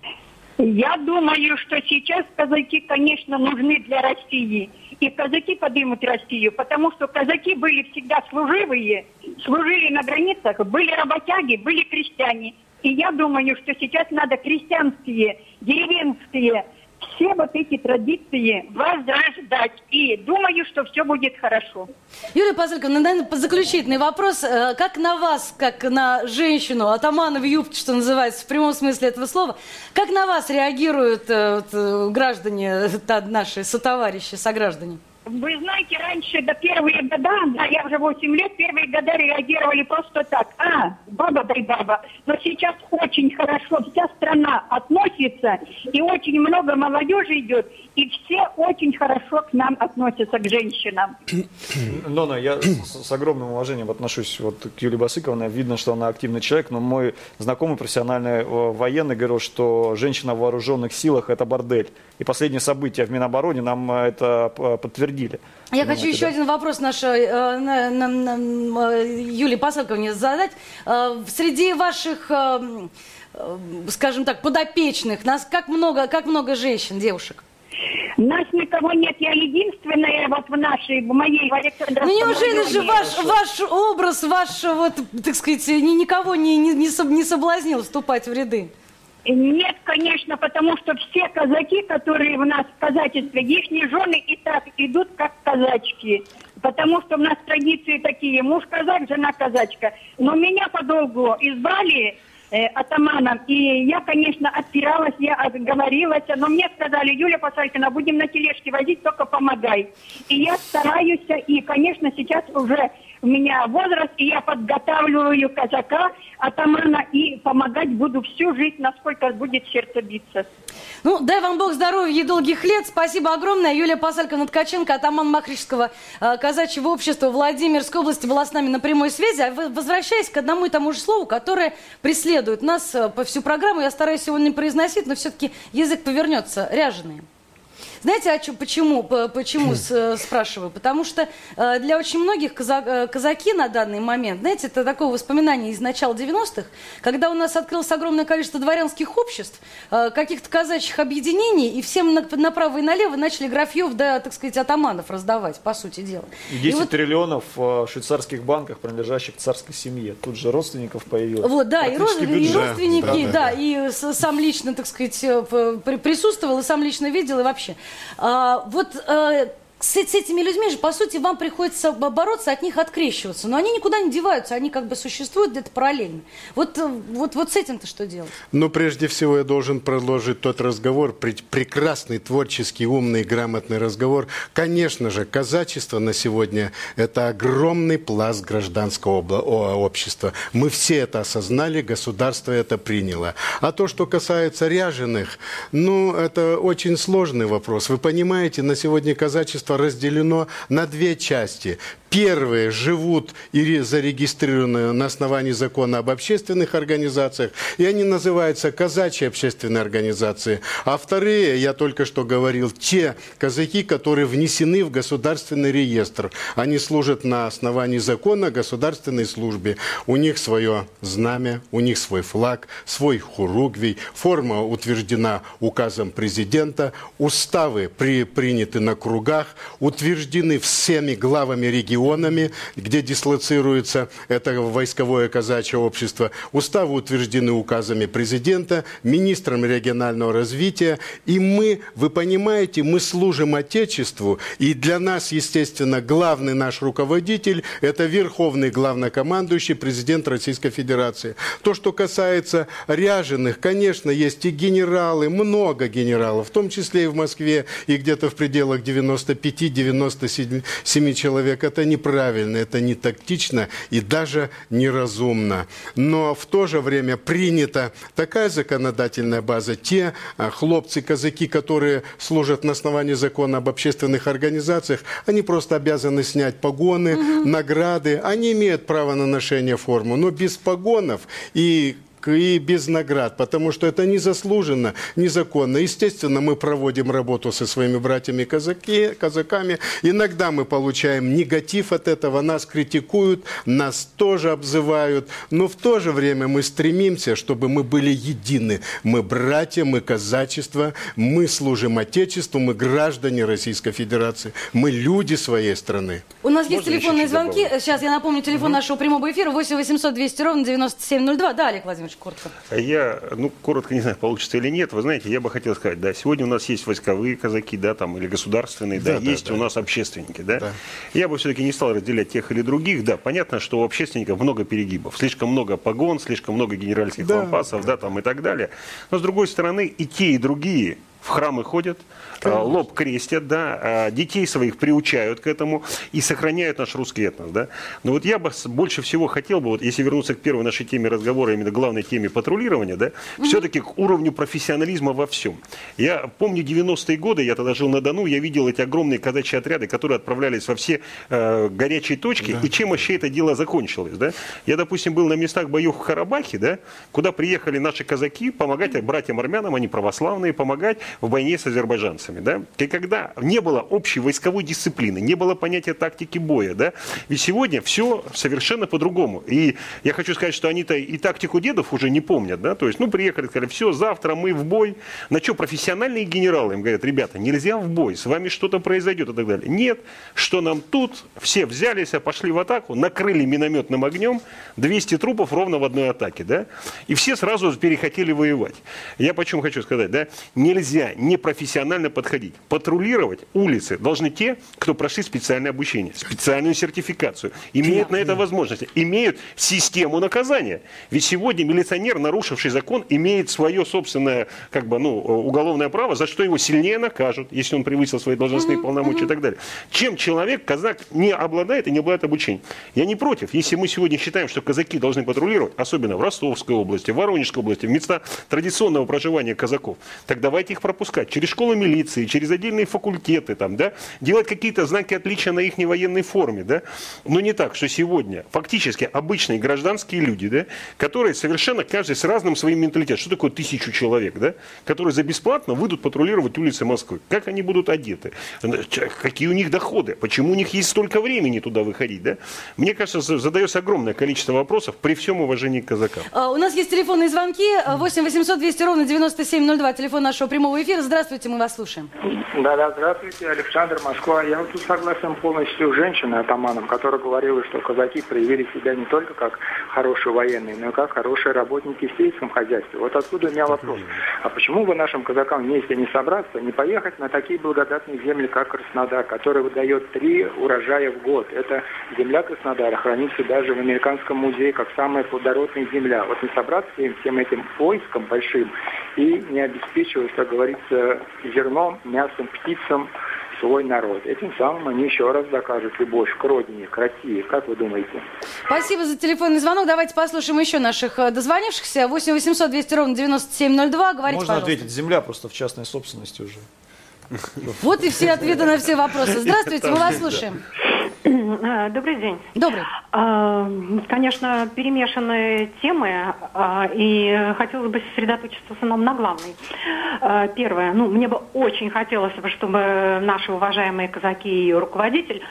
Я думаю, что сейчас казаки, конечно, нужны для России. И казаки поднимут Россию, потому что казаки были всегда служивые, служили на границах, были работяги, были крестьяне. И я думаю, что сейчас надо крестьянские, деревенские, все вот эти традиции возрождать. И думаю, что все будет хорошо. Юлия Пазыльковна, наверное, заключительный вопрос. Э, Как на вас, как на женщину, атамана в юбке, что называется, в прямом смысле этого слова, как на вас реагируют э, вот, э, граждане, наши сотоварищи, сограждане? Вы знаете, раньше, до первые года, да, я уже 8 лет, первые года реагировали просто так. А, баба дай баба. Но сейчас очень хорошо, вся страна относится, и очень много молодежи идет, и все очень хорошо к нам относятся, к женщинам. Нона, я с, огромным уважением отношусь вот к Юлии Басыковне. Видно, что она активный человек, но мой знакомый профессиональный э, военный говорил, что женщина в вооруженных силах – это бордель. И последние события в Минобороне нам э, это п- подтвердили. Я хочу еще да? один вопрос нашей э, на- на- на- э, Юлии Пасалковне задать. Э, Среди ваших, э, скажем так, подопечных, нас как много, как много женщин, девушек? Нас никого нет, я единственная вот в нашей, в моей, в Александровском Ну неужели же ваш, ваш образ, ваш, вот, так сказать, ни- никого не, не, не соблазнил вступать в ряды? Нет, конечно, потому что все казаки, которые у нас в казачестве, их жены и так идут как казачки. Потому что у нас традиции такие, муж казак, жена казачка. Но меня подолгу избрали э, атаманом, и я, конечно, отпиралась, я отговорилась, но мне сказали, Юля Посалькина, будем на тележке возить, только помогай. И я стараюсь, и, конечно, сейчас уже у меня возраст, и я подготавливаю казака, атамана, и помогать буду всю жизнь, насколько будет сердце биться. Ну, дай вам Бог здоровья и долгих лет. Спасибо огромное. Юлия Пасальковна Ткаченко, атаман Махричского э, казачьего общества Владимирской области была с нами на прямой связи. А возвращаясь к одному и тому же слову, которое преследует нас э, по всю программу, я стараюсь сегодня не произносить, но все-таки язык повернется. Ряженые. Знаете, о чем, почему, по- почему э, спрашиваю? Потому что э, для очень многих э, казаки на данный момент, знаете, это такое воспоминание из начала 90-х, когда у нас открылось огромное количество дворянских обществ, каких-то казачьих объединений, и всем на- направо и налево начали графьев, да, так сказать, атаманов раздавать, по сути дела. И И 10 вот- триллионов в швейцарских банках, принадлежащих царской семье. Тут же родственников появилось. Вот, да, и, род- и родственники, Да, да, да, и с- сам лично, так сказать, присутствовал, и сам лично видел, и вообще. А, вот э, с, с этими людьми же, по сути, вам приходится бо- бороться, от них открещиваться. Но они никуда не деваются, они как бы существуют где-то параллельно. Вот, э, вот, вот с этим-то что делать? Но прежде всего я должен продолжить тот разговор, пре- прекрасный, творческий, умный, грамотный разговор. Конечно же, казачество на сегодня – это огромный пласт гражданского общества. Мы все это осознали, государство это приняло. А то, что касается ряженых, ну, это очень сложный вопрос. Вы понимаете, на сегодня казачество разделено на две части. Первые живут и ре- зарегистрированы на основании закона об общественных организациях, и они называются казачьи общественные организации. А вторые, я только что говорил, те казаки, которые внесены в государственный реестр. Они служат на основании закона о государственной службе. У них свое знамя, у них свой флаг, свой хуругвий, форма утверждена указом президента, уставы при, приняты на кругах, утверждены всеми главами регионами, где дислоцируется это войсковое казачье общество. Уставы утверждены указами президента, министром регионального развития. И мы, вы понимаете, мы служим Отечеству. И для нас, естественно, главный наш руководитель – это верховный главнокомандующий президент Российской Федерации. То, что касается ряженых, конечно, есть и генералы, много генералов, в том числе и в Москве, и где-то в пределах 95-97 человек. Это неправильно, это не тактично и даже неразумно. Но в то же время принята такая законодательная база. Те а, хлопцы, казаки, которые служат на основании закона об общественных организациях, они просто обязаны снять погоны, награды. Они имеют право на ношение формы, но без погонов и и без наград, потому что это незаслуженно, незаконно. Естественно, мы проводим работу со своими братьями казаки, казаками. Иногда мы получаем негатив от этого, нас критикуют, нас тоже обзывают, но в то же время мы стремимся, чтобы мы были едины. Мы братья, мы казачество, мы служим Отечеству, мы граждане Российской Федерации, мы люди своей страны. У нас есть Можно еще телефонные звонки. добавлю? Сейчас я напомню телефон нашего прямого эфира 8 800 200 ровно 9702. Да, Олег Владимирович, коротко. Я, ну, коротко не знаю, получится или нет. Вы знаете, я бы хотел сказать, да, сегодня у нас есть войсковые казаки, да, там, или государственные, да, Да, да, есть да. у нас общественники, да. Я бы все-таки не стал разделять тех или других, да. Понятно, что у общественников много перегибов, слишком много погон, слишком много генеральских Да. лампасов, да, там и так далее. Но с другой стороны, и те, и другие в храмы ходят, а, лоб крестят, да, а, детей своих приучают к этому и сохраняют наш русский этнос, да. Но вот я бы больше всего хотел бы, вот если вернуться к первой нашей теме разговора, именно главной теме патрулирования, да, все-таки к уровню профессионализма во всем. Я помню 90-е годы, я тогда жил на Дону, я видел эти огромные казачьи отряды, которые отправлялись во все э, горячие точки, и чем вообще это дело закончилось, да. Я, допустим, был на местах боев в Карабахе, да, куда приехали наши казаки помогать братьям армянам, они православные, помогать в войне с азербайджанцами, да. И когда не было общей войсковой дисциплины, не было понятия тактики боя, да, ведь сегодня все совершенно по-другому. И я хочу сказать, что они-то и тактику дедов уже не помнят, да, то есть, ну, приехали, сказали, все, завтра мы в бой. На что профессиональные генералы им говорят, ребята, нельзя в бой, с вами что-то произойдет и так далее. Нет, что нам тут, все взялись, а пошли в атаку, накрыли минометным огнем, 200 трупов ровно в одной атаке, да, и все сразу перехотели воевать. Я почему хочу сказать, да, нельзя непрофессионально подходить. Патрулировать улицы должны те, кто прошли специальное обучение, специальную сертификацию, имеют на это возможности, имеют систему наказания. Ведь сегодня милиционер, нарушивший закон, имеет свое собственное как бы, ну, уголовное право, за что его сильнее накажут, если он превысил свои должностные полномочия и так далее. Чем человек, казак, не обладает и не обладает обучением. Я не против. Если мы сегодня считаем, что казаки должны патрулировать, особенно в Ростовской области, в Воронежской области, в места традиционного проживания казаков, так давайте их пропускать через школы милиции, через отдельные факультеты, там, да, делать какие-то знаки отличия на их военной форме, да, но не так, что сегодня фактически обычные гражданские люди, да, которые совершенно каждый с разным своим менталитетом. Что такое тысячу человек, да, которые за бесплатно выйдут патрулировать улицы Москвы? Как они будут одеты? Какие у них доходы? Почему у них есть столько времени туда выходить, да? Мне кажется, за- задается огромное количество вопросов при всем уважении к казакам. А, У нас есть телефонные звонки. А, 8 800 200 ровно 9702. Телефон нашего прямого эфира. Здравствуйте, мы вас слушаем. Да-да, здравствуйте, Александр, Москва. Я вот тут согласен полностью с женщиной, атаманом, которая говорила, что казаки проявили себя не только как хорошие военные, но и как хорошие работники в сельском хозяйстве. Вот откуда у меня вопрос. А почему бы нашим казакам вместе не собраться, не поехать на такие благодатные земли, как Краснодар, который выдает три урожая в год? Это земля Краснодара хранится даже в Американском музее как самая плодородная земля. Вот не собраться им всем этим войском большим и не обеспечивать, как говорится, зерном, мясом, птицам свой народ. Этим самым они еще раз докажут любовь к родине, к России. Как вы думаете? Спасибо за телефонный звонок. Давайте послушаем еще наших э, дозвонившихся. 8 800 200 ровно 9702. Говорите, Можно пожалуйста. ответить, земля просто в частной собственности уже. Вот и все ответы на все вопросы. Здравствуйте, мы вас слушаем. А, Добрый день. Добрый. А, Конечно, перемешанные темы, а, и хотелось бы сосредоточиться в основном на главной. Первое. Ну, мне бы очень хотелось бы, чтобы наши уважаемые казаки и руководитель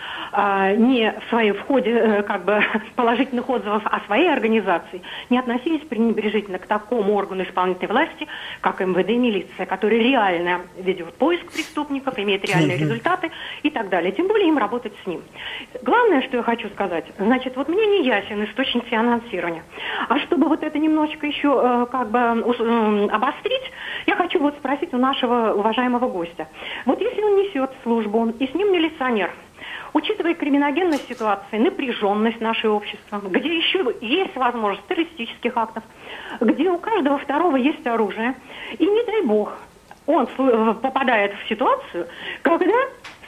не в своей входе э, как бы положительных отзывов о своей организации не относились пренебрежительно к такому органу исполнительной власти, как МВД и милиция, который реально ведет поиск преступников, имеет реальные результаты и так далее. Тем более им работать с ним. Главное, что я хочу сказать, значит, вот мне не ясен источник финансирования. А чтобы вот это немножечко еще э, как бы обострить, я хочу вот спросить у нашего уважаемого гостя. Вот если он несет службу, и с ним милиционер, Учитывая криминогенность ситуации, напряженность нашего общества, где еще есть возможность террористических актов, где у каждого второго есть оружие, и не дай бог, он попадает в ситуацию, когда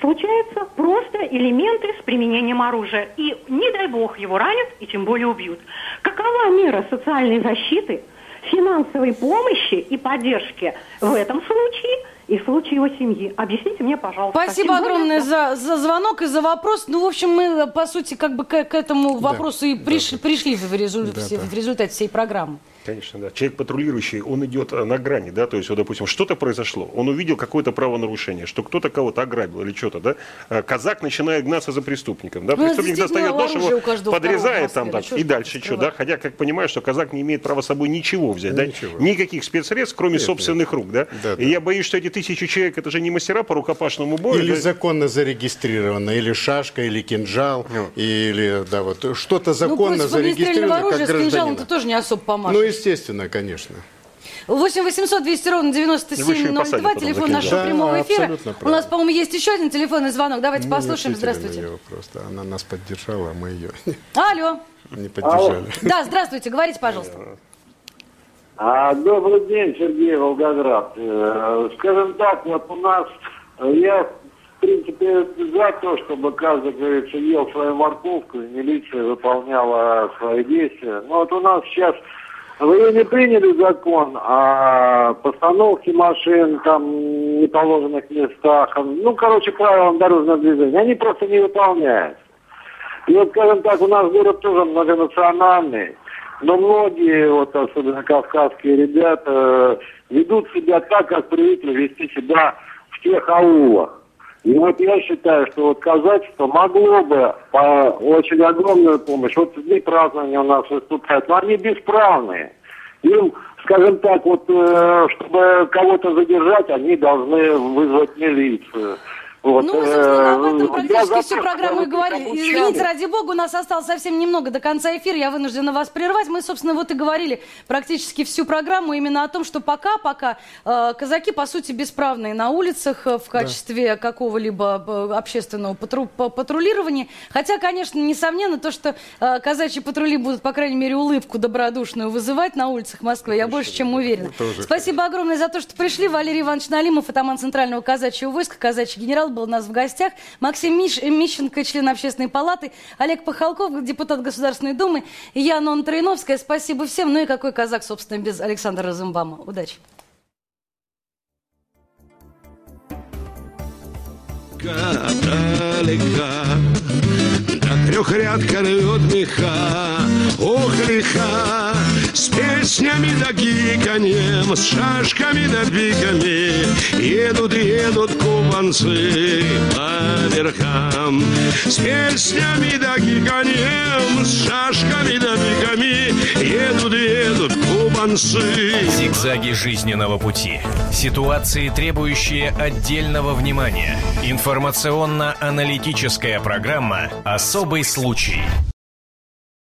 случаются просто элементы с применением оружия. И не дай бог его ранят и тем более убьют. Какова мера социальной защиты, финансовой помощи и поддержки в этом случае и в случае его семьи? Объясните мне, пожалуйста. Спасибо более, огромное за, за звонок и за вопрос. Ну, в общем, мы, по сути, как бы к, к этому вопросу и приш- пришли в, резу- Да, да. в результате всей программы. Конечно, да. Человек патрулирующий, он идет э, на грани, да, то есть, вот, допустим, что-то произошло, он увидел какое-то правонарушение, что кто-то кого-то ограбил или что-то, да, а казак начинает гнаться за преступником, да, Ну, преступник достает нож, его подрезает там, да и дальше что, да, хотя, как понимаешь, что казак не имеет права с собой ничего взять, да, Ничего. никаких спецсредств, кроме Нет, собственных рук, да, Да, и я боюсь, что эти тысячи человек, это же не мастера по рукопашному бою, Или да? законно зарегистрировано, или шашка, или кинжал, или да вот что-то Ну, законно огнестрельного зарегистрировано как с кинжалом гражданина. ты тоже не особо помашешь. Ну, естественно, конечно. 8 800 200 ровно Вы еще и 9702, посадят потом телефон нашего кинжал. прямого Да, эфира. У нас, по-моему, есть еще один телефонный звонок. Давайте Мы послушаем. Здравствуйте. неё просто. Она нас поддержала, а мы ее Алло. не поддержали. Да, здравствуйте, говорите, пожалуйста. А, добрый день, Сергей Волгоград. Э, Скажем так, вот у нас, э, я, в принципе, за то, чтобы каждый, говорится, ел свою морковку, и милиция выполняла свои действия. Но вот у нас сейчас, вы не приняли закон о постановке машин там неположенных местах, ну, короче, правилам дорожного движения. Они просто не выполняются. И вот, скажем так, у нас город тоже многонациональный, но многие, вот особенно кавказские ребята, э, ведут себя так, как привыкли вести себя в тех аулах. И вот я считаю, что вот казачество могло бы по очень огромную помощь. Вот дни празднования у нас выступают, но они бесправные. Им, скажем так, вот, э, чтобы кого-то задержать, они должны вызвать милицию. Вот, Ну, мы, собственно, об э, этом практически всю программу и говорили. Извините, ради бога, у нас осталось совсем немного до конца эфира. Я вынуждена вас прервать. Мы, собственно, вот и говорили практически всю программу именно о том, что пока-пока э, казаки, по сути, бесправные на улицах э, в качестве какого-либо э, общественного патру- па- патрулирования. Хотя, конечно, несомненно, то, что э, казачьи патрули будут, по крайней мере, улыбку добродушную вызывать на улицах Москвы, я больше чем уверена. Спасибо огромное за то, что пришли. Валерий Иванович Налимов, атаман Центрального казачьего войска, казачий генерал, был у нас в гостях. Максим Миш, Мищенко, член общественной палаты. Олег Пахалков, депутат Государственной Думы. И я, Троиновская. Спасибо всем. Ну и какой казак, собственно, без Александра Розенбама. Удачи. далека Да трехрядка рвет меха Ох, лиха С песнями да гиканьем С шашками да пиками Едут, едут кубанцы по верхам С песнями да гиканьем С шашками да пиками Едут, едут кубанцы Зигзаги жизненного пути. Ситуации, требующие отдельного внимания. Информационно-аналитическая программа «Особый случай».